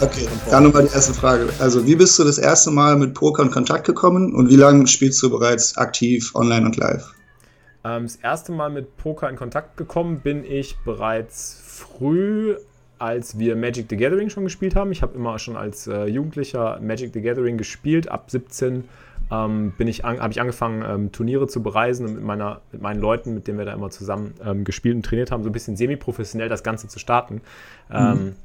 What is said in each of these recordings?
Okay, dann nochmal die erste Frage. Also, wie bist du das erste Mal mit Poker in Kontakt gekommen und wie lange spielst du bereits aktiv online und live? Ähm, das erste Mal mit Poker in Kontakt gekommen bin ich bereits früh, als wir Magic the Gathering schon gespielt haben. Ich habe immer schon als äh, Jugendlicher Magic the Gathering gespielt. Ab 17 ähm, ich habe ich angefangen, ähm, Turniere zu bereisen und mit, meiner, mit meinen Leuten, mit denen wir da immer zusammen ähm, gespielt und trainiert haben, so ein bisschen semi-professionell das Ganze zu starten. Ähm, mhm.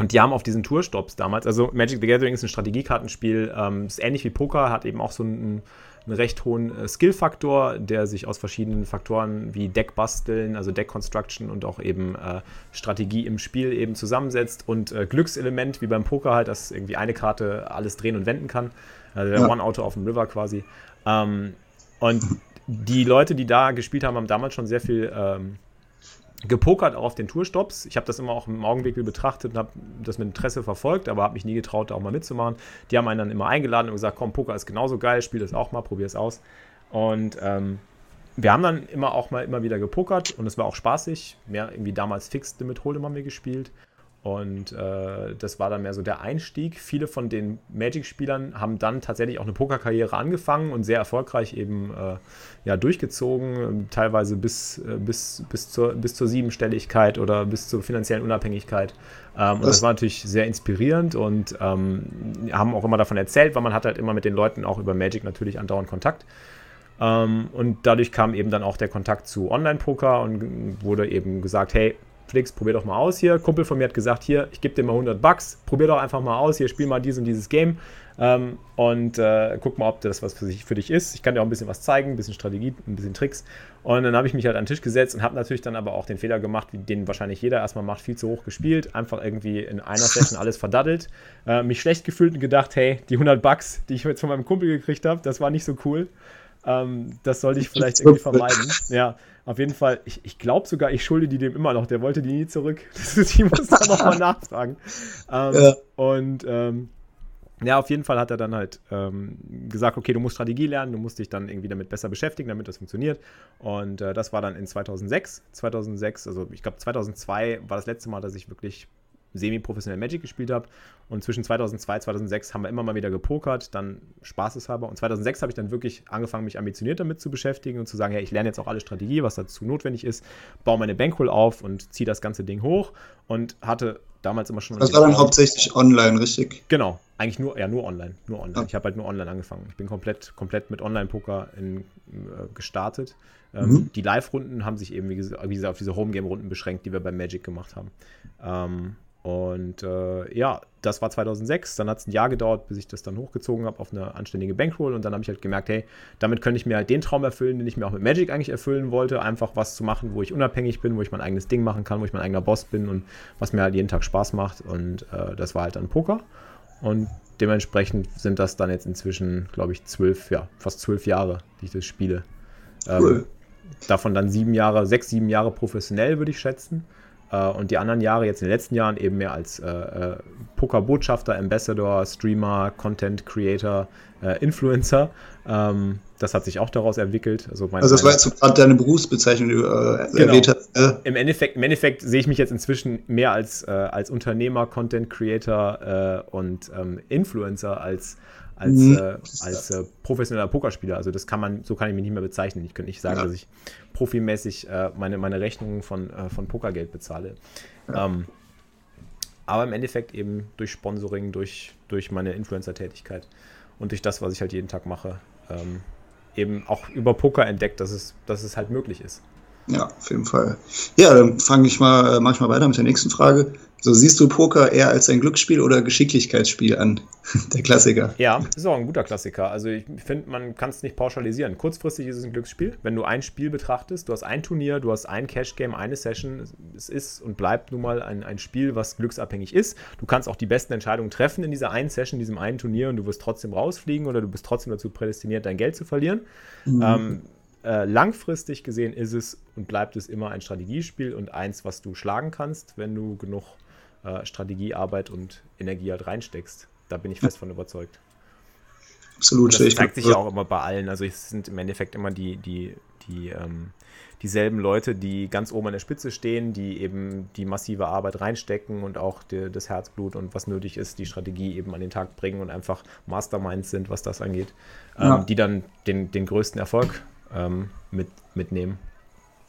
Und die haben auf diesen Tourstops damals, also Magic the Gathering ist ein Strategiekartenspiel, ähm, ist ähnlich wie Poker, hat eben auch so einen, einen recht hohen äh, Skill-Faktor, der sich aus verschiedenen Faktoren wie Deckbasteln, also Deck-Construction und auch eben äh, Strategie im Spiel eben zusammensetzt und äh, Glückselement wie beim Poker halt, dass irgendwie eine Karte alles drehen und wenden kann. Also der ja. One-Auto auf dem River quasi. Ähm, und die Leute, die da gespielt haben, haben damals schon sehr viel ähm, gepokert auch auf den Tourstops. Ich habe das immer auch im Augenwinkel betrachtet und habe das mit Interesse verfolgt, aber habe mich nie getraut, da auch mal mitzumachen. Die haben einen dann immer eingeladen und gesagt, komm, Poker ist genauso geil, spiel das auch mal, probier es aus. Und ähm, wir haben dann immer auch mal immer wieder gepokert und es war auch spaßig. Mehr irgendwie damals Fixed Limit Hold'em wir gespielt. Und äh, das war dann mehr so der Einstieg. Viele von den Magic-Spielern haben dann tatsächlich auch eine Pokerkarriere angefangen und sehr erfolgreich eben äh, ja, durchgezogen, teilweise bis, äh, bis, bis, zur, bis zur Siebenstelligkeit oder bis zur finanziellen Unabhängigkeit. Ähm, und das war natürlich sehr inspirierend und ähm, haben auch immer davon erzählt, weil man hat halt immer mit den Leuten auch über Magic natürlich andauernd Kontakt. Ähm, und dadurch kam eben dann auch der Kontakt zu Online-Poker und wurde eben gesagt, hey, Flix, probier doch mal aus hier. Kumpel von mir hat gesagt, hier, ich gebe dir mal 100 Bucks, probier doch einfach mal aus, hier, spiel mal dies und dieses Game ähm, und äh, guck mal, ob das was für, sich, für dich ist. Ich kann dir auch ein bisschen was zeigen, ein bisschen Strategie, ein bisschen Tricks. Und dann habe ich mich halt an den Tisch gesetzt und habe natürlich dann aber auch den Fehler gemacht, wie den wahrscheinlich jeder erstmal macht, viel zu hoch gespielt, einfach irgendwie in einer Session alles verdaddelt, äh, mich schlecht gefühlt und gedacht, hey, die 100 Bucks, die ich jetzt von meinem Kumpel gekriegt habe, das war nicht so cool. Ähm, das sollte ich vielleicht irgendwie vermeiden. Ja, auf jeden Fall, ich, ich glaube sogar, ich schulde die dem immer noch. Der wollte die nie zurück. Das ist, ich muss da nochmal nachfragen. Ähm, ja. Und ähm, ja, auf jeden Fall hat er dann halt ähm, gesagt, okay, du musst Strategie lernen, du musst dich dann irgendwie damit besser beschäftigen, damit das funktioniert. Und äh, das war dann in 2006. 2006, also ich glaube 2002 war das letzte Mal, dass ich wirklich semi-professionell Magic gespielt habe. Und zwischen 2002 und 2006 haben wir immer mal wieder gepokert, dann spaßeshalber. Und 2006 habe ich dann wirklich angefangen, mich ambitioniert damit zu beschäftigen und zu sagen, hey, ich lerne jetzt auch alle Strategie, was dazu notwendig ist, baue meine Bankroll auf und ziehe das ganze Ding hoch und hatte damals immer schon. Das war dann hauptsächlich online, richtig? Genau, eigentlich nur, ja, nur online. Nur online. Ja. Ich habe halt nur online angefangen. Ich bin komplett, komplett mit Online-Poker äh, gestartet. Ähm, mhm. Die Live-Runden haben sich eben, wie gesagt, auf diese Home-Game-Runden beschränkt, die wir bei Magic gemacht haben. Ähm, und äh, ja, das war 2006. Dann hat es ein Jahr gedauert, bis ich das dann hochgezogen habe auf eine anständige Bankroll. Und dann habe ich halt gemerkt, hey, damit könnte ich mir halt den Traum erfüllen, den ich mir auch mit Magic eigentlich erfüllen wollte. Einfach was zu machen, wo ich unabhängig bin, wo ich mein eigenes Ding machen kann, wo ich mein eigener Boss bin und was mir halt jeden Tag Spaß macht. Und äh, das war halt dann Poker. Und dementsprechend sind das dann jetzt inzwischen, glaube ich, zwölf, ja, fast zwölf Jahre, die ich das spiele. Ähm, cool. Davon dann sieben Jahre, sechs, sieben Jahre professionell, würde ich schätzen. Äh, und die anderen Jahre, jetzt in den letzten Jahren, eben mehr als äh, äh Poker-Botschafter, Ambassador, Streamer, Content Creator, äh, Influencer. Ähm, das hat sich auch daraus entwickelt. Also, mein, also das war jetzt gerade deine Berufsbezeichnung, die du äh, genau. erwähnt hast. Äh. Im, Endeffekt, Im Endeffekt sehe ich mich jetzt inzwischen mehr als, äh, als Unternehmer, Content Creator äh, und ähm, Influencer als, als, mhm. als professioneller Pokerspieler. Also das kann man, so kann ich mich nicht mehr bezeichnen. Ich könnte nicht sagen, ja. dass ich profimäßig äh, meine, meine Rechnungen von, äh, von Pokergeld bezahle. Ja. Ähm, aber im Endeffekt eben durch Sponsoring, durch, durch meine Influencer-Tätigkeit und durch das, was ich halt jeden Tag mache, ähm, eben auch über Poker entdeckt, dass es, dass es halt möglich ist. Ja, auf jeden Fall. Ja, dann fange ich mal, äh, mach ich mal weiter mit der nächsten Frage. So siehst du Poker eher als ein Glücksspiel oder Geschicklichkeitsspiel an? Der Klassiker. Ja, ist auch ein guter Klassiker. Also ich finde, man kann es nicht pauschalisieren. Kurzfristig ist es ein Glücksspiel. Wenn du ein Spiel betrachtest, du hast ein Turnier, du hast ein Cash-Game, eine Session. Es ist und bleibt nun mal ein, ein Spiel, was glücksabhängig ist. Du kannst auch die besten Entscheidungen treffen in dieser einen Session, in diesem einen Turnier und du wirst trotzdem rausfliegen oder du bist trotzdem dazu prädestiniert, dein Geld zu verlieren. Mhm. Ähm, äh, langfristig gesehen ist es und bleibt es immer ein Strategiespiel und eins, was du schlagen kannst, wenn du genug äh, Strategiearbeit und Energie halt reinsteckst. Da bin ich fest von überzeugt. Absolut. Und das zeigt sich ja auch immer bei allen. Also es sind im Endeffekt immer die, die, die, ähm, dieselben Leute, die ganz oben an der Spitze stehen, die eben die massive Arbeit reinstecken und auch die, das Herzblut und was nötig ist, die Strategie eben an den Tag bringen und einfach Masterminds sind, was das angeht, ähm, ja. die dann den, den größten Erfolg ähm, mit, mitnehmen.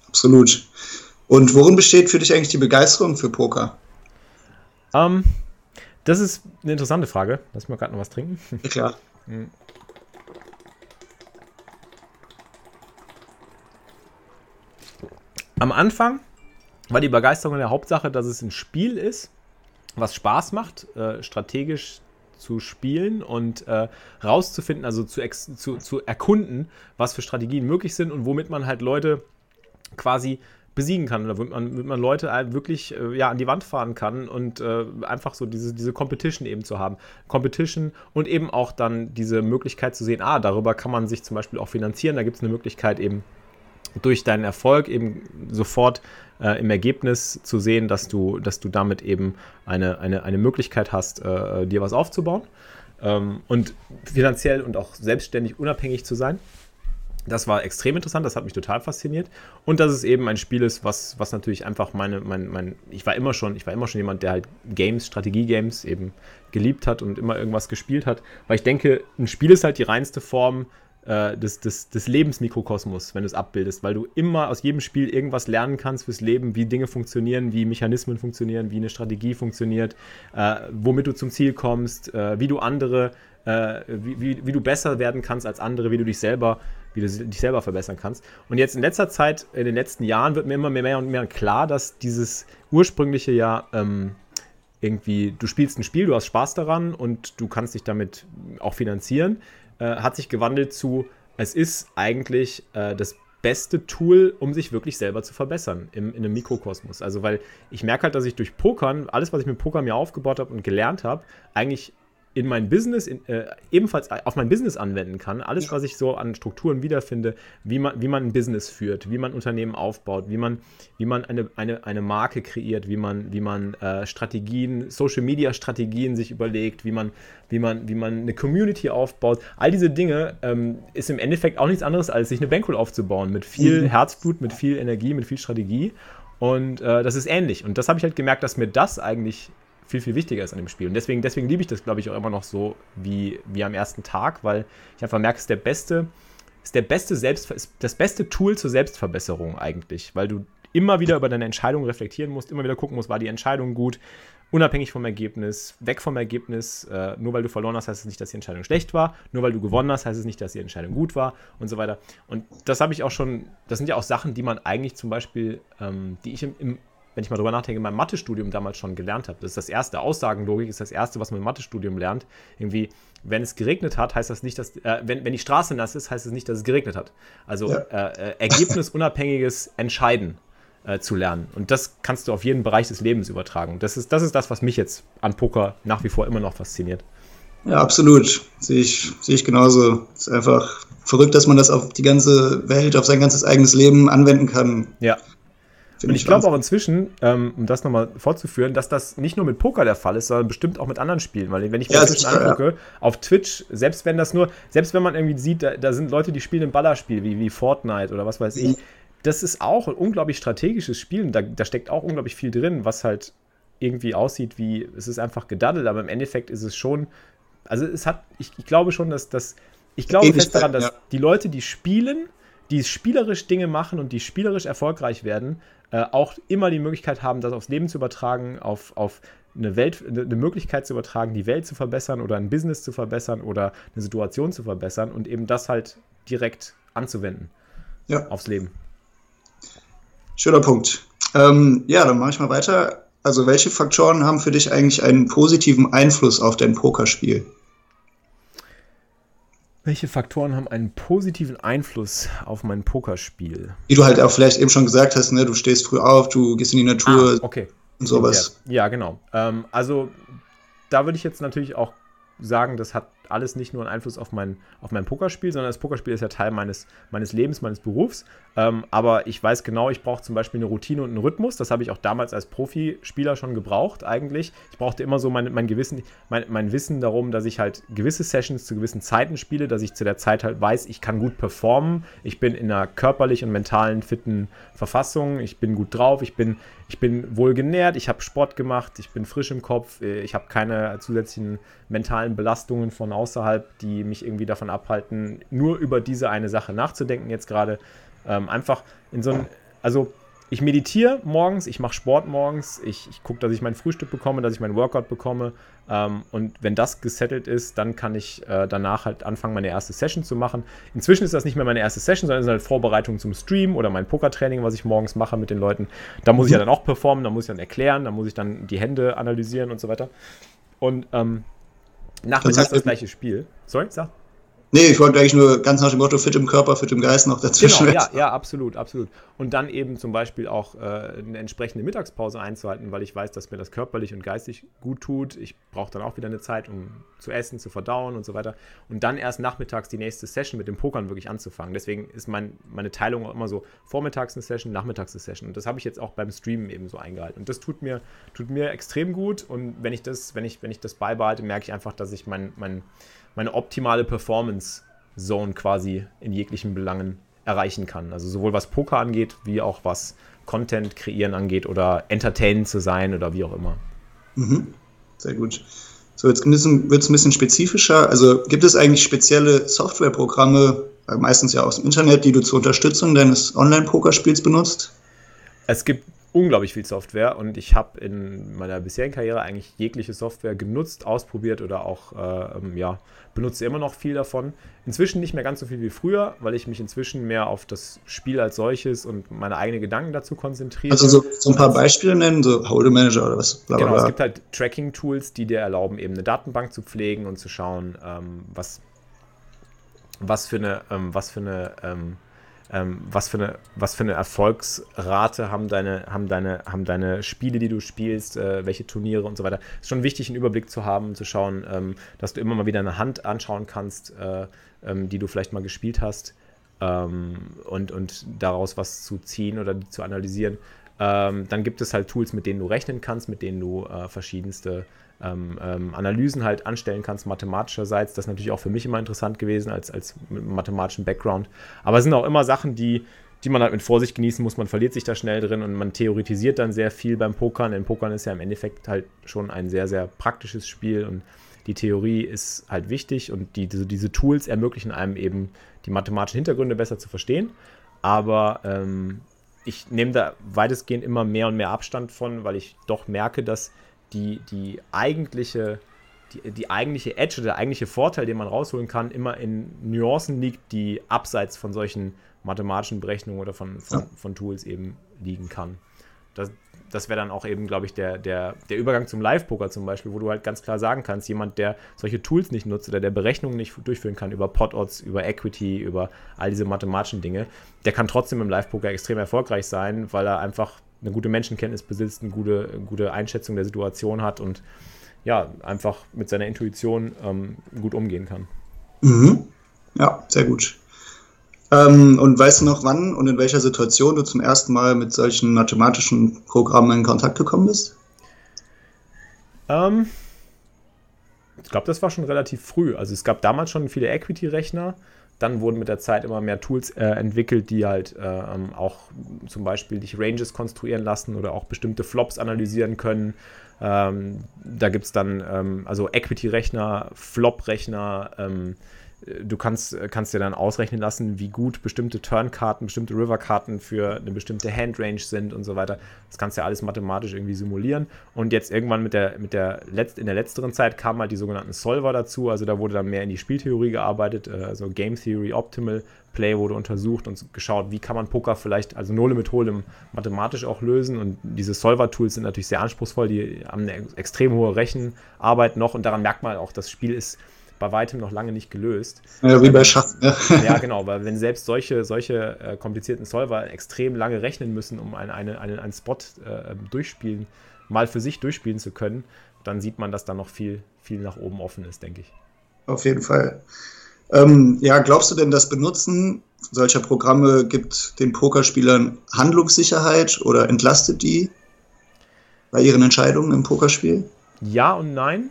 Absolut. Und worin besteht für dich eigentlich die Begeisterung für Poker? Ähm, das ist eine interessante Frage. Lass mal gerade noch was trinken. Ja, klar. Hm. Am Anfang war die Begeisterung in der Hauptsache, dass es ein Spiel ist, was Spaß macht, äh, strategisch zu spielen und äh, rauszufinden, also zu, zu, zu erkunden, was für Strategien möglich sind und womit man halt Leute quasi besiegen kann oder womit man, womit man Leute wirklich äh, ja, an die Wand fahren kann und äh, einfach so diese, diese Competition eben zu haben. Competition und eben auch dann diese Möglichkeit zu sehen, ah, darüber kann man sich zum Beispiel auch finanzieren, da gibt es eine Möglichkeit eben durch deinen Erfolg eben sofort äh, im Ergebnis zu sehen, dass du, dass du damit eben eine, eine, eine Möglichkeit hast, äh, dir was aufzubauen ähm, und finanziell und auch selbstständig unabhängig zu sein. Das war extrem interessant, das hat mich total fasziniert. Und dass es eben ein Spiel ist, was, was natürlich einfach meine, mein, mein, ich war immer schon, ich war immer schon jemand, der halt Games, Strategie-Games eben geliebt hat und immer irgendwas gespielt hat. Weil ich denke, ein Spiel ist halt die reinste Form äh, des, des, des Lebensmikrokosmos, wenn du es abbildest, weil du immer aus jedem Spiel irgendwas lernen kannst fürs Leben, wie Dinge funktionieren, wie Mechanismen funktionieren, wie eine Strategie funktioniert, äh, womit du zum Ziel kommst, äh, wie du andere, äh, wie, wie, wie, du besser werden kannst als andere, wie du dich selber, wie du dich selber verbessern kannst. Und jetzt in letzter Zeit, in den letzten Jahren wird mir immer mehr und mehr klar, dass dieses ursprüngliche ja ähm, irgendwie, du spielst ein Spiel, du hast Spaß daran und du kannst dich damit auch finanzieren äh, hat sich gewandelt zu, es ist eigentlich äh, das beste Tool, um sich wirklich selber zu verbessern im, in einem Mikrokosmos. Also, weil ich merke halt, dass ich durch Pokern, alles, was ich mit Poker mir aufgebaut habe und gelernt habe, eigentlich in mein Business, in, äh, ebenfalls auf mein Business anwenden kann. Alles, ja. was ich so an Strukturen wiederfinde, wie man, wie man ein Business führt, wie man Unternehmen aufbaut, wie man, wie man eine, eine, eine Marke kreiert, wie man, wie man äh, Strategien, Social Media Strategien sich überlegt, wie man, wie man, wie man eine Community aufbaut. All diese Dinge ähm, ist im Endeffekt auch nichts anderes, als sich eine Bankroll aufzubauen mit viel mhm. Herzblut, mit viel Energie, mit viel Strategie. Und äh, das ist ähnlich. Und das habe ich halt gemerkt, dass mir das eigentlich viel, viel wichtiger ist an dem Spiel. Und deswegen, deswegen liebe ich das, glaube ich, auch immer noch so wie, wie am ersten Tag, weil ich einfach merke, es ist der beste, ist der beste Selbst, ist das beste Tool zur Selbstverbesserung eigentlich, weil du immer wieder über deine Entscheidung reflektieren musst, immer wieder gucken musst, war die Entscheidung gut, unabhängig vom Ergebnis, weg vom Ergebnis. Äh, nur weil du verloren hast, heißt es nicht, dass die Entscheidung schlecht war. Nur weil du gewonnen hast, heißt es nicht, dass die Entscheidung gut war und so weiter. Und das habe ich auch schon, das sind ja auch Sachen, die man eigentlich zum Beispiel, ähm, die ich im, im, wenn ich mal drüber nachdenke, in meinem Mathestudium damals schon gelernt habe. Das ist das erste. Aussagenlogik ist das erste, was man im Mathestudium lernt. Irgendwie, wenn es geregnet hat, heißt das nicht, dass, äh, wenn, wenn die Straße nass ist, heißt es das nicht, dass es geregnet hat. Also ja. äh, äh, ergebnisunabhängiges Entscheiden äh, zu lernen. Und das kannst du auf jeden Bereich des Lebens übertragen. Das ist, das ist das, was mich jetzt an Poker nach wie vor immer noch fasziniert. Ja, absolut. Sehe ich, sehe ich genauso. Es ist einfach verrückt, dass man das auf die ganze Welt, auf sein ganzes eigenes Leben anwenden kann. Ja. Und ich glaube auch inzwischen, ähm, um das nochmal fortzuführen, dass das nicht nur mit Poker der Fall ist, sondern bestimmt auch mit anderen Spielen. Weil wenn ich mir ja, Twitch angucke, ja. auf Twitch, selbst wenn das nur, selbst wenn man irgendwie sieht, da, da, sind Leute, die spielen ein Ballerspiel wie, wie Fortnite oder was weiß mhm. ich, das ist auch ein unglaublich strategisches Spiel. Da, da steckt auch unglaublich viel drin, was halt irgendwie aussieht wie, es ist einfach gedaddelt, aber im Endeffekt ist es schon, also es hat, ich, ich glaube schon, dass das, ich glaube fest daran, dass ja. die Leute, die spielen, die spielerisch Dinge machen und die spielerisch erfolgreich werden, äh, auch immer die Möglichkeit haben, das aufs Leben zu übertragen, auf, auf eine Welt, eine Möglichkeit zu übertragen, die Welt zu verbessern oder ein Business zu verbessern oder eine Situation zu verbessern und eben das halt direkt anzuwenden ja. aufs Leben. Schöner Punkt. Ähm, ja, dann mache ich mal weiter. Also welche Faktoren haben für dich eigentlich einen positiven Einfluss auf dein Pokerspiel? Welche Faktoren haben einen positiven Einfluss auf mein Pokerspiel? Wie du halt auch vielleicht eben schon gesagt hast, ne, du stehst früh auf, du gehst in die Natur ah, okay. und sowas. Ja, ja genau. Ähm, also da würde ich jetzt natürlich auch sagen, das hat alles nicht nur einen Einfluss auf mein, auf mein Pokerspiel, sondern das Pokerspiel ist ja Teil meines, meines Lebens, meines Berufs. Ähm, aber ich weiß genau, ich brauche zum Beispiel eine Routine und einen Rhythmus. Das habe ich auch damals als Profispieler schon gebraucht, eigentlich. Ich brauchte immer so mein, mein, Gewissen, mein, mein Wissen darum, dass ich halt gewisse Sessions zu gewissen Zeiten spiele, dass ich zu der Zeit halt weiß, ich kann gut performen. Ich bin in einer körperlich und mentalen fitten Verfassung. Ich bin gut drauf. Ich bin, ich bin wohl genährt. Ich habe Sport gemacht. Ich bin frisch im Kopf. Ich habe keine zusätzlichen mentalen Belastungen von außerhalb, die mich irgendwie davon abhalten, nur über diese eine Sache nachzudenken jetzt gerade. Ähm, einfach in so ein, also ich meditiere morgens, ich mache Sport morgens, ich, ich gucke, dass ich mein Frühstück bekomme, dass ich mein Workout bekomme. Ähm, und wenn das gesettelt ist, dann kann ich äh, danach halt anfangen, meine erste Session zu machen. Inzwischen ist das nicht mehr meine erste Session, sondern es ist halt Vorbereitung zum Stream oder mein Pokertraining, was ich morgens mache mit den Leuten. Da muss ich ja dann auch performen, da muss ich dann erklären, da muss ich dann die Hände analysieren und so weiter. Und ähm, Nachmittags das gleiche Spiel. Sorry, sag. Nee, ich wollte eigentlich nur ganz nach dem Motto fit im Körper, fit im Geist noch dazwischen. Genau, ja, ja, absolut, absolut. Und dann eben zum Beispiel auch äh, eine entsprechende Mittagspause einzuhalten, weil ich weiß, dass mir das körperlich und geistig gut tut. Ich brauche dann auch wieder eine Zeit, um zu essen, zu verdauen und so weiter. Und dann erst nachmittags die nächste Session mit dem Pokern wirklich anzufangen. Deswegen ist mein, meine Teilung auch immer so vormittags eine Session, nachmittags eine Session. Und das habe ich jetzt auch beim Streamen eben so eingehalten. Und das tut mir, tut mir extrem gut. Und wenn ich das, wenn ich, wenn ich das beibehalte, merke ich einfach, dass ich mein, mein meine optimale Performance-Zone quasi in jeglichen Belangen erreichen kann. Also sowohl was Poker angeht, wie auch was Content kreieren angeht oder entertainen zu sein oder wie auch immer. Mhm. Sehr gut. So, jetzt wird es ein bisschen spezifischer. Also gibt es eigentlich spezielle Softwareprogramme, äh, meistens ja aus dem Internet, die du zur Unterstützung deines Online-Pokerspiels benutzt? Es gibt unglaublich viel Software und ich habe in meiner bisherigen Karriere eigentlich jegliche Software genutzt, ausprobiert oder auch äh, ähm, ja, benutze immer noch viel davon. Inzwischen nicht mehr ganz so viel wie früher, weil ich mich inzwischen mehr auf das Spiel als solches und meine eigenen Gedanken dazu konzentriere. Also so, so ein paar Beispiele nennen, so Hold'em Manager oder was? Blablabla. Genau, es gibt halt Tracking-Tools, die dir erlauben, eben eine Datenbank zu pflegen und zu schauen, ähm, was, was für eine, ähm, was für eine ähm, ähm, was, für eine, was für eine Erfolgsrate haben deine, haben deine, haben deine Spiele, die du spielst, äh, welche Turniere und so weiter. Es ist schon wichtig, einen Überblick zu haben, zu schauen, ähm, dass du immer mal wieder eine Hand anschauen kannst, äh, ähm, die du vielleicht mal gespielt hast ähm, und, und daraus was zu ziehen oder zu analysieren. Ähm, dann gibt es halt Tools, mit denen du rechnen kannst, mit denen du äh, verschiedenste ähm, ähm, Analysen halt anstellen kannst, mathematischerseits. Das ist natürlich auch für mich immer interessant gewesen, als, als mit mathematischen Background. Aber es sind auch immer Sachen, die, die man halt mit Vorsicht genießen muss. Man verliert sich da schnell drin und man theoretisiert dann sehr viel beim Pokern. Denn Pokern ist ja im Endeffekt halt schon ein sehr, sehr praktisches Spiel und die Theorie ist halt wichtig und die, diese, diese Tools ermöglichen einem eben die mathematischen Hintergründe besser zu verstehen. Aber ähm, ich nehme da weitestgehend immer mehr und mehr Abstand von, weil ich doch merke, dass die, die eigentliche, die, die eigentliche Edge oder der eigentliche Vorteil, den man rausholen kann, immer in Nuancen liegt, die abseits von solchen mathematischen Berechnungen oder von, von, von Tools eben liegen kann. Das, das wäre dann auch eben, glaube ich, der, der, der Übergang zum Live-Poker zum Beispiel, wo du halt ganz klar sagen kannst, jemand, der solche Tools nicht nutzt oder der Berechnungen nicht durchführen kann über Pot-Odds, über Equity, über all diese mathematischen Dinge, der kann trotzdem im Live-Poker extrem erfolgreich sein, weil er einfach eine gute Menschenkenntnis besitzt, eine gute, gute Einschätzung der Situation hat und ja, einfach mit seiner Intuition ähm, gut umgehen kann. Mhm. Ja, sehr gut. Ähm, und weißt du noch, wann und in welcher Situation du zum ersten Mal mit solchen mathematischen Programmen in Kontakt gekommen bist? Ähm, ich glaube, das war schon relativ früh. Also es gab damals schon viele Equity-Rechner dann wurden mit der Zeit immer mehr Tools äh, entwickelt, die halt äh, ähm, auch zum Beispiel dich Ranges konstruieren lassen oder auch bestimmte Flops analysieren können. Ähm, da gibt es dann ähm, also Equity-Rechner, Flop-Rechner, ähm, du kannst, kannst dir dann ausrechnen lassen, wie gut bestimmte Turn-Karten, bestimmte River-Karten für eine bestimmte Handrange sind und so weiter. Das kannst du ja alles mathematisch irgendwie simulieren. Und jetzt irgendwann mit der, mit der Letz-, in der letzteren Zeit kamen halt die sogenannten Solver dazu. Also da wurde dann mehr in die Spieltheorie gearbeitet, also Game Theory Optimal Play wurde untersucht und geschaut, wie kann man Poker vielleicht, also Nole mit Hold'em mathematisch auch lösen. Und diese Solver-Tools sind natürlich sehr anspruchsvoll, die haben eine extrem hohe Rechenarbeit noch und daran merkt man auch, das Spiel ist bei weitem noch lange nicht gelöst. Ja, wie bei Schach. Ja. ja, genau, weil wenn selbst solche, solche äh, komplizierten Solver extrem lange rechnen müssen, um eine, eine, eine, einen Spot äh, durchspielen, mal für sich durchspielen zu können, dann sieht man, dass da noch viel, viel nach oben offen ist, denke ich. Auf jeden Fall. Ähm, ja, glaubst du denn, das Benutzen solcher Programme gibt den Pokerspielern Handlungssicherheit oder entlastet die bei ihren Entscheidungen im Pokerspiel? Ja und nein.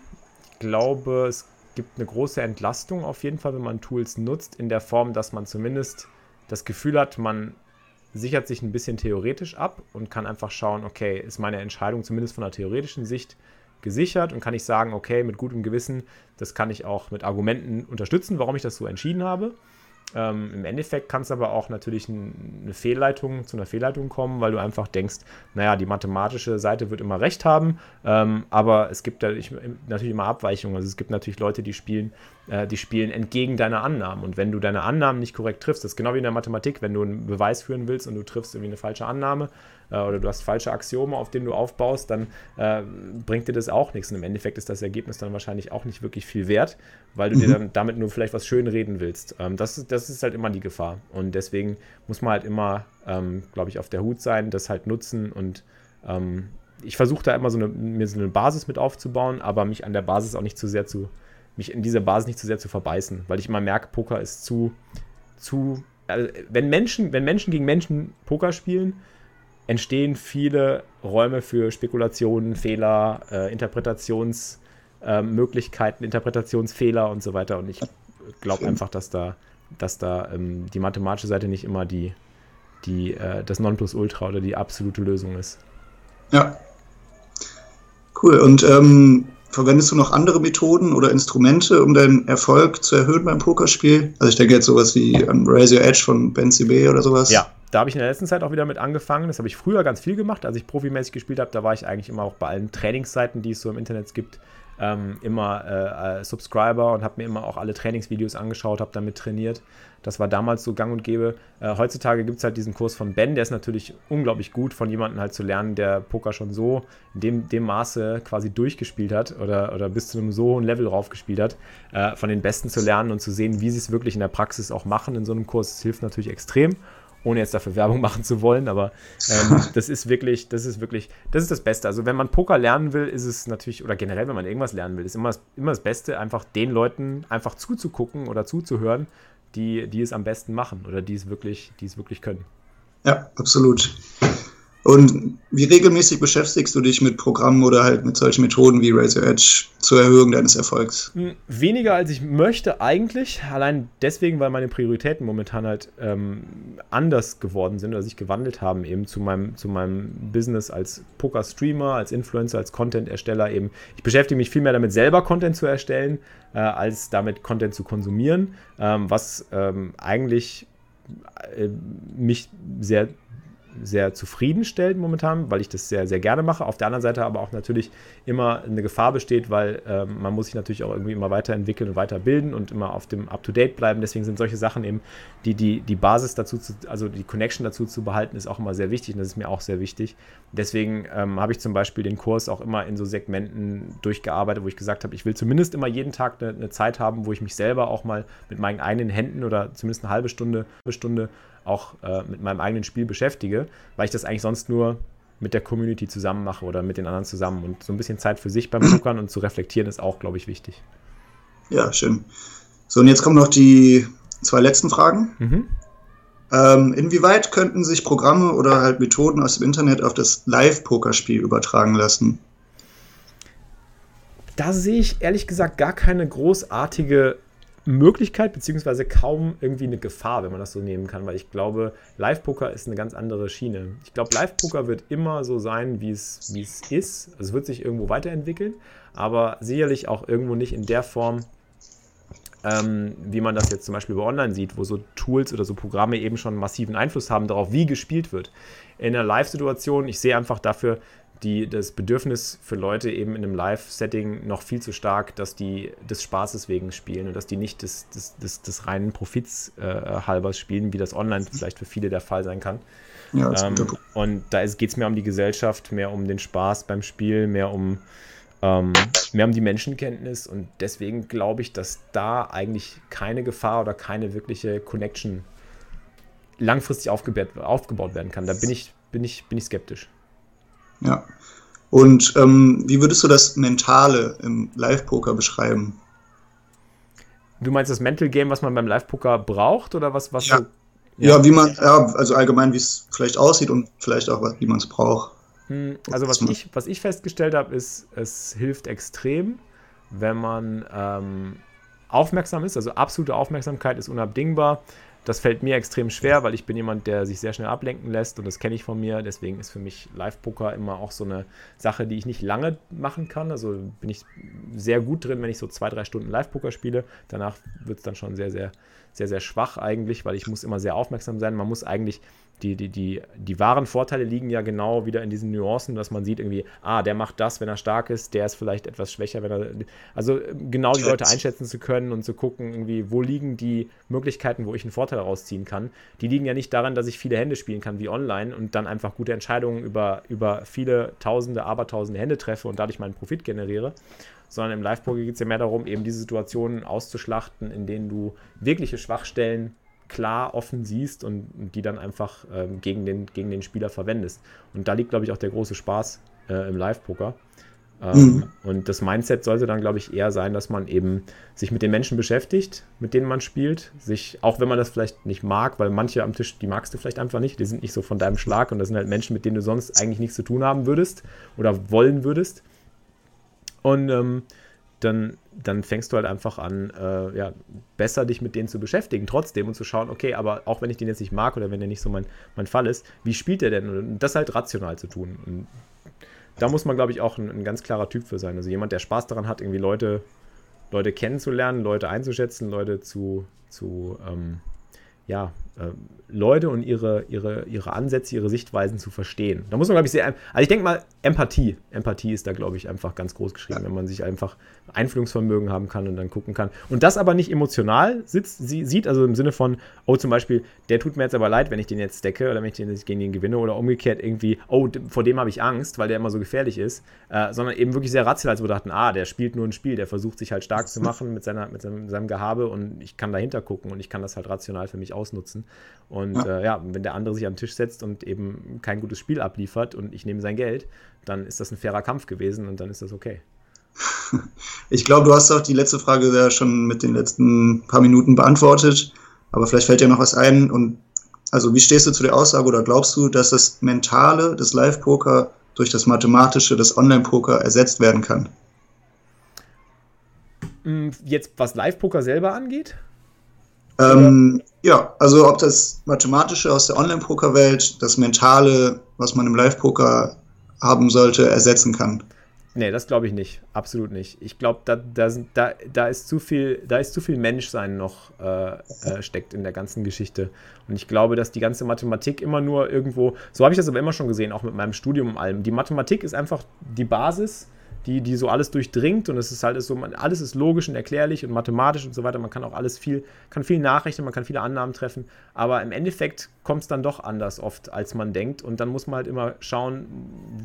Ich glaube, es gibt eine große Entlastung auf jeden Fall, wenn man Tools nutzt, in der Form, dass man zumindest das Gefühl hat, man sichert sich ein bisschen theoretisch ab und kann einfach schauen, okay, ist meine Entscheidung zumindest von der theoretischen Sicht gesichert und kann ich sagen, okay, mit gutem Gewissen, das kann ich auch mit Argumenten unterstützen, warum ich das so entschieden habe. Ähm, Im Endeffekt kann es aber auch natürlich eine Fehlleitung zu einer Fehlleitung kommen, weil du einfach denkst, naja, die mathematische Seite wird immer recht haben, ähm, aber es gibt natürlich immer Abweichungen. Also es gibt natürlich Leute, die spielen, äh, die spielen entgegen deiner Annahmen. Und wenn du deine Annahmen nicht korrekt triffst, das ist genau wie in der Mathematik, wenn du einen Beweis führen willst und du triffst irgendwie eine falsche Annahme, äh, oder du hast falsche Axiome, auf denen du aufbaust, dann äh, bringt dir das auch nichts. Und im Endeffekt ist das Ergebnis dann wahrscheinlich auch nicht wirklich viel wert, weil du mhm. dir dann damit nur vielleicht was schön reden willst. Ähm, das, das ist halt immer die Gefahr. Und deswegen muss man halt immer, ähm, glaube ich, auf der Hut sein, das halt nutzen und ähm, ich versuche da immer so eine, mir so eine Basis mit aufzubauen, aber mich an der Basis auch nicht zu sehr zu, mich in dieser Basis nicht zu sehr zu verbeißen, weil ich immer merke, Poker ist zu, zu, also wenn Menschen, wenn Menschen gegen Menschen Poker spielen, entstehen viele Räume für Spekulationen, Fehler, äh, Interpretationsmöglichkeiten, äh, Interpretationsfehler und so weiter. Und ich glaube einfach, dass da, dass da ähm, die mathematische Seite nicht immer die, die, äh, das Nonplusultra oder die absolute Lösung ist. Ja. Cool. Und ähm, verwendest du noch andere Methoden oder Instrumente, um deinen Erfolg zu erhöhen beim Pokerspiel? Also ich denke jetzt sowas wie an Raise Your Edge von Ben CB oder sowas. Ja, da habe ich in der letzten Zeit auch wieder mit angefangen. Das habe ich früher ganz viel gemacht, als ich profimäßig gespielt habe. Da war ich eigentlich immer auch bei allen Trainingsseiten, die es so im Internet gibt, ähm, immer äh, äh, Subscriber und habe mir immer auch alle Trainingsvideos angeschaut, habe damit trainiert. Das war damals so gang und gäbe. Äh, heutzutage gibt es halt diesen Kurs von Ben, der ist natürlich unglaublich gut, von jemandem halt zu lernen, der Poker schon so in dem, dem Maße quasi durchgespielt hat oder, oder bis zu einem so hohen Level raufgespielt hat, äh, von den Besten zu lernen und zu sehen, wie sie es wirklich in der Praxis auch machen in so einem Kurs. Das hilft natürlich extrem ohne jetzt dafür Werbung machen zu wollen, aber ähm, das ist wirklich, das ist wirklich, das ist das Beste. Also wenn man Poker lernen will, ist es natürlich, oder generell, wenn man irgendwas lernen will, ist immer das, immer das Beste, einfach den Leuten einfach zuzugucken oder zuzuhören, die, die es am besten machen oder die es wirklich, die es wirklich können. Ja, absolut. Und wie regelmäßig beschäftigst du dich mit Programmen oder halt mit solchen Methoden wie Your Edge zur Erhöhung deines Erfolgs? Hm, weniger als ich möchte eigentlich. Allein deswegen, weil meine Prioritäten momentan halt ähm, anders geworden sind oder sich gewandelt haben eben zu meinem, zu meinem Business als Poker-Streamer, als Influencer, als Content-Ersteller eben. Ich beschäftige mich viel mehr damit, selber Content zu erstellen, äh, als damit Content zu konsumieren, ähm, was ähm, eigentlich äh, mich sehr sehr zufriedenstellend momentan, weil ich das sehr, sehr gerne mache. Auf der anderen Seite aber auch natürlich immer eine Gefahr besteht, weil äh, man muss sich natürlich auch irgendwie immer weiterentwickeln und weiterbilden und immer auf dem Up-to-Date bleiben. Deswegen sind solche Sachen eben, die, die, die Basis dazu, zu, also die Connection dazu zu behalten, ist auch immer sehr wichtig und das ist mir auch sehr wichtig. Deswegen ähm, habe ich zum Beispiel den Kurs auch immer in so Segmenten durchgearbeitet, wo ich gesagt habe, ich will zumindest immer jeden Tag eine, eine Zeit haben, wo ich mich selber auch mal mit meinen eigenen Händen oder zumindest eine halbe Stunde, eine Stunde auch äh, mit meinem eigenen Spiel beschäftige, weil ich das eigentlich sonst nur mit der Community zusammen mache oder mit den anderen zusammen. Und so ein bisschen Zeit für sich beim Pokern und zu reflektieren ist auch, glaube ich, wichtig. Ja, schön. So, und jetzt kommen noch die zwei letzten Fragen. Mhm. Ähm, inwieweit könnten sich Programme oder halt Methoden aus dem Internet auf das Live-Pokerspiel übertragen lassen? Da sehe ich ehrlich gesagt gar keine großartige Möglichkeit, beziehungsweise kaum irgendwie eine Gefahr, wenn man das so nehmen kann, weil ich glaube, Live-Poker ist eine ganz andere Schiene. Ich glaube, Live-Poker wird immer so sein, wie es, ist. Also es wird sich irgendwo weiterentwickeln, aber sicherlich auch irgendwo nicht in der Form, ähm, wie man das jetzt zum Beispiel bei Online sieht, wo so Tools oder so Programme eben schon massiven Einfluss haben darauf, wie gespielt wird. In einer Live-Situation, ich sehe einfach dafür die, das Bedürfnis für Leute eben in einem Live-Setting noch viel zu stark, dass die des Spaßes wegen spielen und dass die nicht des, des, des, des reinen Profits äh, halber spielen, wie das online vielleicht für viele der Fall sein kann. Ja, ähm, und da geht es mehr um die Gesellschaft, mehr um den Spaß beim Spiel, mehr um, ähm, mehr um die Menschenkenntnis und deswegen glaube ich, dass da eigentlich keine Gefahr oder keine wirkliche Connection langfristig aufgebaut, aufgebaut werden kann. Da bin ich, bin ich, bin ich skeptisch. Ja. Und ähm, wie würdest du das Mentale im Live-Poker beschreiben? Du meinst das Mental Game, was man beim Live-Poker braucht oder was? was ja. So, ja. ja. wie man, ja, also allgemein, wie es vielleicht aussieht und vielleicht auch, wie man es braucht. Hm, also was ich, was ich festgestellt habe, ist, es hilft extrem, wenn man ähm, aufmerksam ist. Also absolute Aufmerksamkeit ist unabdingbar. Das fällt mir extrem schwer, weil ich bin jemand, der sich sehr schnell ablenken lässt und das kenne ich von mir. Deswegen ist für mich Live-Poker immer auch so eine Sache, die ich nicht lange machen kann. Also bin ich sehr gut drin, wenn ich so zwei, drei Stunden Live-Poker spiele. Danach wird es dann schon sehr, sehr, sehr, sehr schwach eigentlich, weil ich muss immer sehr aufmerksam sein. Man muss eigentlich die, die, die, die wahren Vorteile liegen ja genau wieder in diesen Nuancen, dass man sieht irgendwie, ah, der macht das, wenn er stark ist, der ist vielleicht etwas schwächer, wenn er. Also genau die Leute einschätzen zu können und zu gucken, irgendwie, wo liegen die Möglichkeiten, wo ich einen Vorteil rausziehen kann. Die liegen ja nicht daran, dass ich viele Hände spielen kann wie online und dann einfach gute Entscheidungen über, über viele tausende, abertausende Hände treffe und dadurch meinen Profit generiere. Sondern im Live-Poker geht es ja mehr darum, eben diese Situationen auszuschlachten, in denen du wirkliche Schwachstellen klar offen siehst und, die dann einfach ähm, gegen, den, gegen den Spieler verwendest. Und da liegt, glaube ich, auch der große Spaß äh, im Live-Poker. Ähm, mhm. Und das Mindset sollte dann, glaube ich, eher sein, dass man eben sich mit den Menschen beschäftigt, mit denen man spielt. Sich, auch wenn man das vielleicht nicht mag, weil manche am Tisch, die magst du vielleicht einfach nicht, die sind nicht so von deinem Schlag und das sind halt Menschen, mit denen du sonst eigentlich nichts zu tun haben würdest oder wollen würdest. Und ähm, dann, dann fängst du halt einfach an, äh, ja, besser dich mit denen zu beschäftigen, trotzdem und zu schauen, okay, aber auch wenn ich den jetzt nicht mag oder wenn der nicht so mein, mein Fall ist, wie spielt der denn? Und das halt rational zu tun. Und da muss man, glaube ich, auch ein, ein, ganz klarer Typ für sein. Also jemand, der Spaß daran hat, irgendwie Leute, Leute kennenzulernen, Leute einzuschätzen, Leute zu, zu ähm, ja, Leute und ihre, ihre, ihre Ansätze, ihre Sichtweisen zu verstehen. Da muss man, glaube ich, sehr. Also, ich denke mal, Empathie. Empathie ist da, glaube ich, einfach ganz groß geschrieben, ja. wenn man sich einfach Einfühlungsvermögen haben kann und dann gucken kann. Und das aber nicht emotional sitzt, sie, sieht, also im Sinne von, oh, zum Beispiel, der tut mir jetzt aber leid, wenn ich den jetzt stecke oder wenn ich den jetzt gegen den gewinne oder umgekehrt irgendwie, oh, vor dem habe ich Angst, weil der immer so gefährlich ist, äh, sondern eben wirklich sehr rational, als wir dachten, ah, der spielt nur ein Spiel, der versucht sich halt stark zu machen mit, seiner, mit seinem, seinem Gehabe und ich kann dahinter gucken und ich kann das halt rational für mich ausnutzen. Und ja. Äh, ja, wenn der andere sich den Tisch setzt und eben kein gutes Spiel abliefert und ich nehme sein Geld, dann ist das ein fairer Kampf gewesen und dann ist das okay. Ich glaube, du hast auch die letzte Frage ja schon mit den letzten paar Minuten beantwortet, aber vielleicht fällt dir noch was ein. Und also, wie stehst du zu der Aussage oder glaubst du, dass das Mentale des Live-Poker durch das Mathematische des Online-Poker ersetzt werden kann? Hm, jetzt, was Live-Poker selber angeht? Ähm, ja, also ob das Mathematische aus der Online-Poker-Welt, das Mentale, was man im Live-Poker haben sollte, ersetzen kann. Nee, das glaube ich nicht. Absolut nicht. Ich glaube, da, da, da, da, ist zu viel, da ist zu viel Menschsein noch äh, äh, steckt in der ganzen Geschichte. Und ich glaube, dass die ganze Mathematik immer nur irgendwo, so habe ich das aber immer schon gesehen, auch mit meinem Studium und allem. Die Mathematik ist einfach die Basis die, die so alles durchdringt und es ist halt so, alles ist logisch und erklärlich und mathematisch und so weiter. Man kann auch alles viel, kann viel nachrechnen, man kann viele Annahmen treffen, aber im Endeffekt kommt es dann doch anders oft, als man denkt und dann muss man halt immer schauen,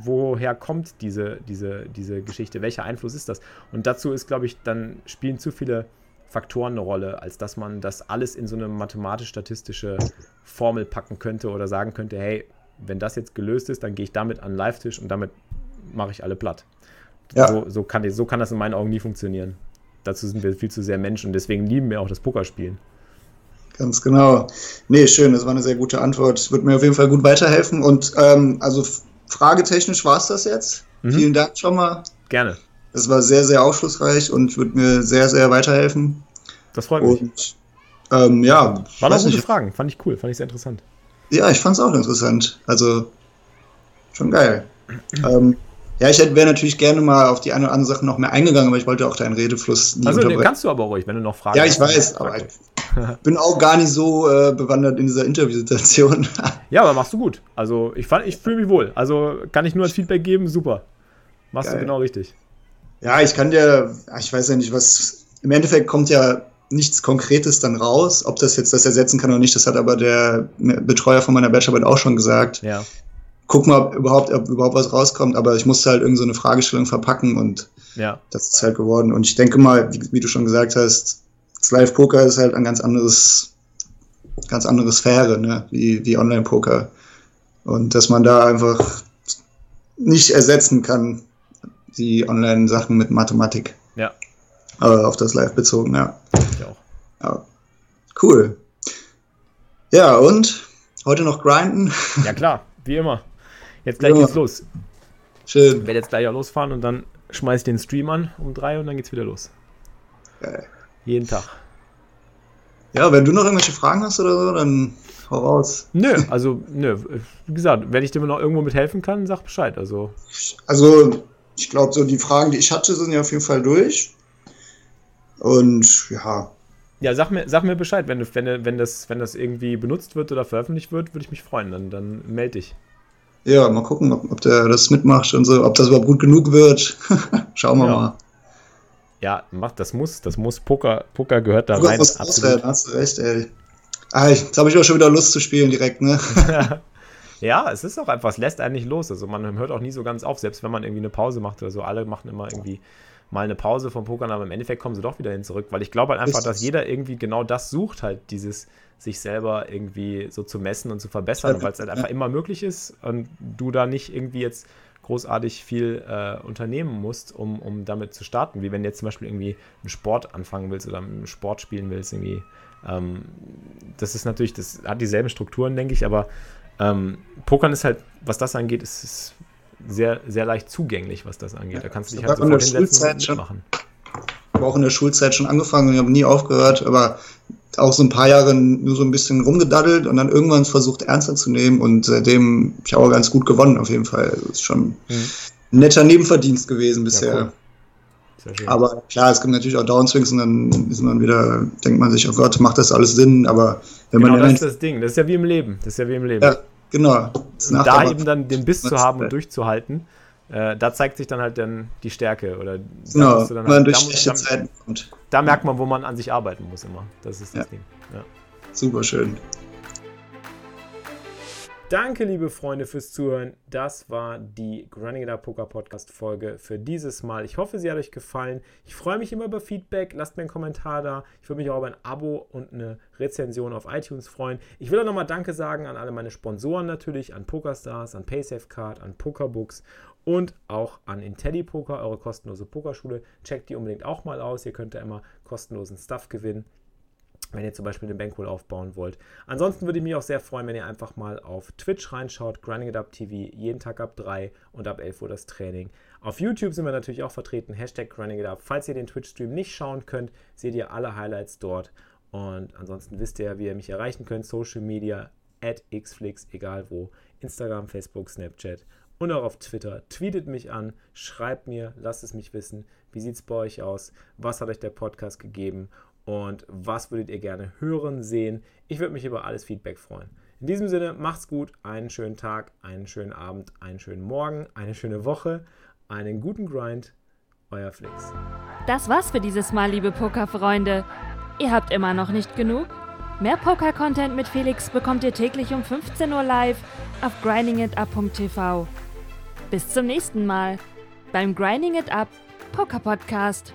woher kommt diese, diese, diese Geschichte, welcher Einfluss ist das? Und dazu ist, glaube ich, dann spielen zu viele Faktoren eine Rolle, als dass man das alles in so eine mathematisch-statistische Formel packen könnte oder sagen könnte, hey, wenn das jetzt gelöst ist, dann gehe ich damit an den Live-Tisch und damit mache ich alle platt. Ja. So, so, kann, so kann das in meinen Augen nie funktionieren. Dazu sind wir viel zu sehr Menschen und deswegen lieben wir auch das Pokerspielen. Ganz genau. Nee, schön, das war eine sehr gute Antwort. Wird mir auf jeden Fall gut weiterhelfen. Und ähm, also fragetechnisch war es das jetzt. Mhm. Vielen Dank schon mal. Gerne. Das war sehr, sehr aufschlussreich und wird mir sehr, sehr weiterhelfen. Das freut mich. Und, ähm, ja. Waren auch gute Fragen, fand ich cool, fand ich sehr interessant. Ja, ich fand es auch interessant. Also schon geil. ähm, Ja, ich wäre natürlich gerne mal auf die eine oder andere Sache noch mehr eingegangen, aber ich wollte auch deinen Redefluss nie Also, den kannst du aber ruhig, wenn du noch Fragen hast. Ja, ich weiß, aber ich bin auch gar nicht so äh, bewandert in dieser Interviewsituation. ja, aber machst du gut. Also, ich, ich fühle mich wohl. Also, kann ich nur als Feedback geben, super. Machst Geil. du genau richtig. Ja, ich kann dir, ich weiß ja nicht, was, im Endeffekt kommt ja nichts Konkretes dann raus. Ob das jetzt das ersetzen kann oder nicht, das hat aber der Betreuer von meiner Bachelorarbeit auch schon gesagt. Ja guck mal, ob überhaupt, ob überhaupt was rauskommt, aber ich musste halt irgendeine so Fragestellung verpacken und ja. das ist halt geworden. Und ich denke mal, wie, wie du schon gesagt hast, das Live-Poker ist halt ein ganz anderes, ganz andere Sphäre, ne, wie, wie Online-Poker. Und dass man da einfach nicht ersetzen kann, die Online-Sachen mit Mathematik. Ja. Aber auf das Live bezogen, ja. Ich auch. Ja. Cool. Ja, und heute noch grinden? Ja, klar, wie immer. Jetzt gleich ja. geht's los. Schön. Ich werde jetzt gleich auch losfahren und dann schmeiß ich den Stream an um drei und dann geht's wieder los. Geil. Jeden Tag. Ja, wenn du noch irgendwelche Fragen hast oder so, dann hau raus. Nö, also, nö. Wie gesagt, wenn ich dir noch irgendwo mit helfen kann, sag Bescheid. Also, also ich glaube, so die Fragen, die ich hatte, sind ja auf jeden Fall durch. Und ja. Ja, sag mir, sag mir Bescheid, wenn, wenn, wenn, das, wenn das irgendwie benutzt wird oder veröffentlicht wird, würde ich mich freuen. Dann, dann melde dich. Ja, mal gucken, ob, ob der das mitmacht und so, ob das überhaupt gut genug wird. Schauen wir ja. mal. Ja, macht, das muss, das muss. Poker, Poker gehört da Poker rein. Muss absolut. hast du recht, ey. Ah, jetzt habe ich auch schon wieder Lust zu spielen direkt, ne? ja, es ist auch einfach, es lässt einen nicht los. Also man hört auch nie so ganz auf, selbst wenn man irgendwie eine Pause macht oder so. Alle machen immer irgendwie mal eine Pause vom Pokern, aber im Endeffekt kommen sie doch wieder hin zurück, weil ich glaube halt einfach, dass jeder irgendwie genau das sucht, halt dieses sich selber irgendwie so zu messen und zu verbessern, weil es halt einfach immer möglich ist und du da nicht irgendwie jetzt großartig viel äh, unternehmen musst, um, um damit zu starten. Wie wenn du jetzt zum Beispiel irgendwie einen Sport anfangen willst oder einen Sport spielen willst, irgendwie. Ähm, das ist natürlich, das hat dieselben Strukturen, denke ich, aber ähm, Pokern ist halt, was das angeht, ist, ist sehr, sehr leicht zugänglich, was das angeht. Da kannst du dich halt sofort hinsetzen und mitmachen. Ich habe auch in der Schulzeit schon angefangen und ich habe nie aufgehört, aber auch so ein paar Jahre nur so ein bisschen rumgedaddelt und dann irgendwann versucht ernster zu nehmen und seitdem habe ich auch ganz gut gewonnen auf jeden Fall. Das ist schon mhm. ein netter Nebenverdienst gewesen bisher. Ja, cool. Aber klar, es gibt natürlich auch Downswings und dann ist man wieder, denkt man sich, oh Gott, macht das alles Sinn, aber wenn genau, man. das ist das Ding, das ist ja wie im Leben. Das ist ja wie im Leben. Ja, genau. Da eben dann den Biss zu haben und durchzuhalten, äh, da zeigt sich dann halt dann die Stärke. Oder genau, da man halt, durch schlechte Zeiten kommt. Da merkt man, wo man an sich arbeiten muss immer. Das ist das ja. Ding. Ja. Super schön. Danke, liebe Freunde, fürs Zuhören. Das war die Up Poker Podcast Folge für dieses Mal. Ich hoffe, sie hat euch gefallen. Ich freue mich immer über Feedback. Lasst mir einen Kommentar da. Ich würde mich auch über ein Abo und eine Rezension auf iTunes freuen. Ich will auch nochmal Danke sagen an alle meine Sponsoren natürlich, an PokerStars, an PaySafeCard, an Pokerbooks und auch an IntelliPoker, eure kostenlose Pokerschule. Checkt die unbedingt auch mal aus. Ihr könnt da immer kostenlosen Stuff gewinnen, wenn ihr zum Beispiel den Bankroll aufbauen wollt. Ansonsten würde ich mich auch sehr freuen, wenn ihr einfach mal auf Twitch reinschaut. Grinding It Up TV, jeden Tag ab 3 und ab 11 Uhr das Training. Auf YouTube sind wir natürlich auch vertreten. Hashtag Grinding It Up. Falls ihr den Twitch-Stream nicht schauen könnt, seht ihr alle Highlights dort. Und ansonsten wisst ihr, wie ihr mich erreichen könnt. Social Media, at xflix, egal wo. Instagram, Facebook, Snapchat und auch auf Twitter. Tweetet mich an, schreibt mir, lasst es mich wissen. Wie sieht es bei euch aus? Was hat euch der Podcast gegeben? Und was würdet ihr gerne hören, sehen? Ich würde mich über alles Feedback freuen. In diesem Sinne, macht's gut, einen schönen Tag, einen schönen Abend, einen schönen Morgen, eine schöne Woche, einen guten Grind. Euer Flix. Das war's für dieses Mal, liebe Pokerfreunde. Ihr habt immer noch nicht genug? Mehr Poker-Content mit Felix bekommt ihr täglich um 15 Uhr live auf grindingitup.tv. Bis zum nächsten Mal beim Grinding It Up Poker Podcast.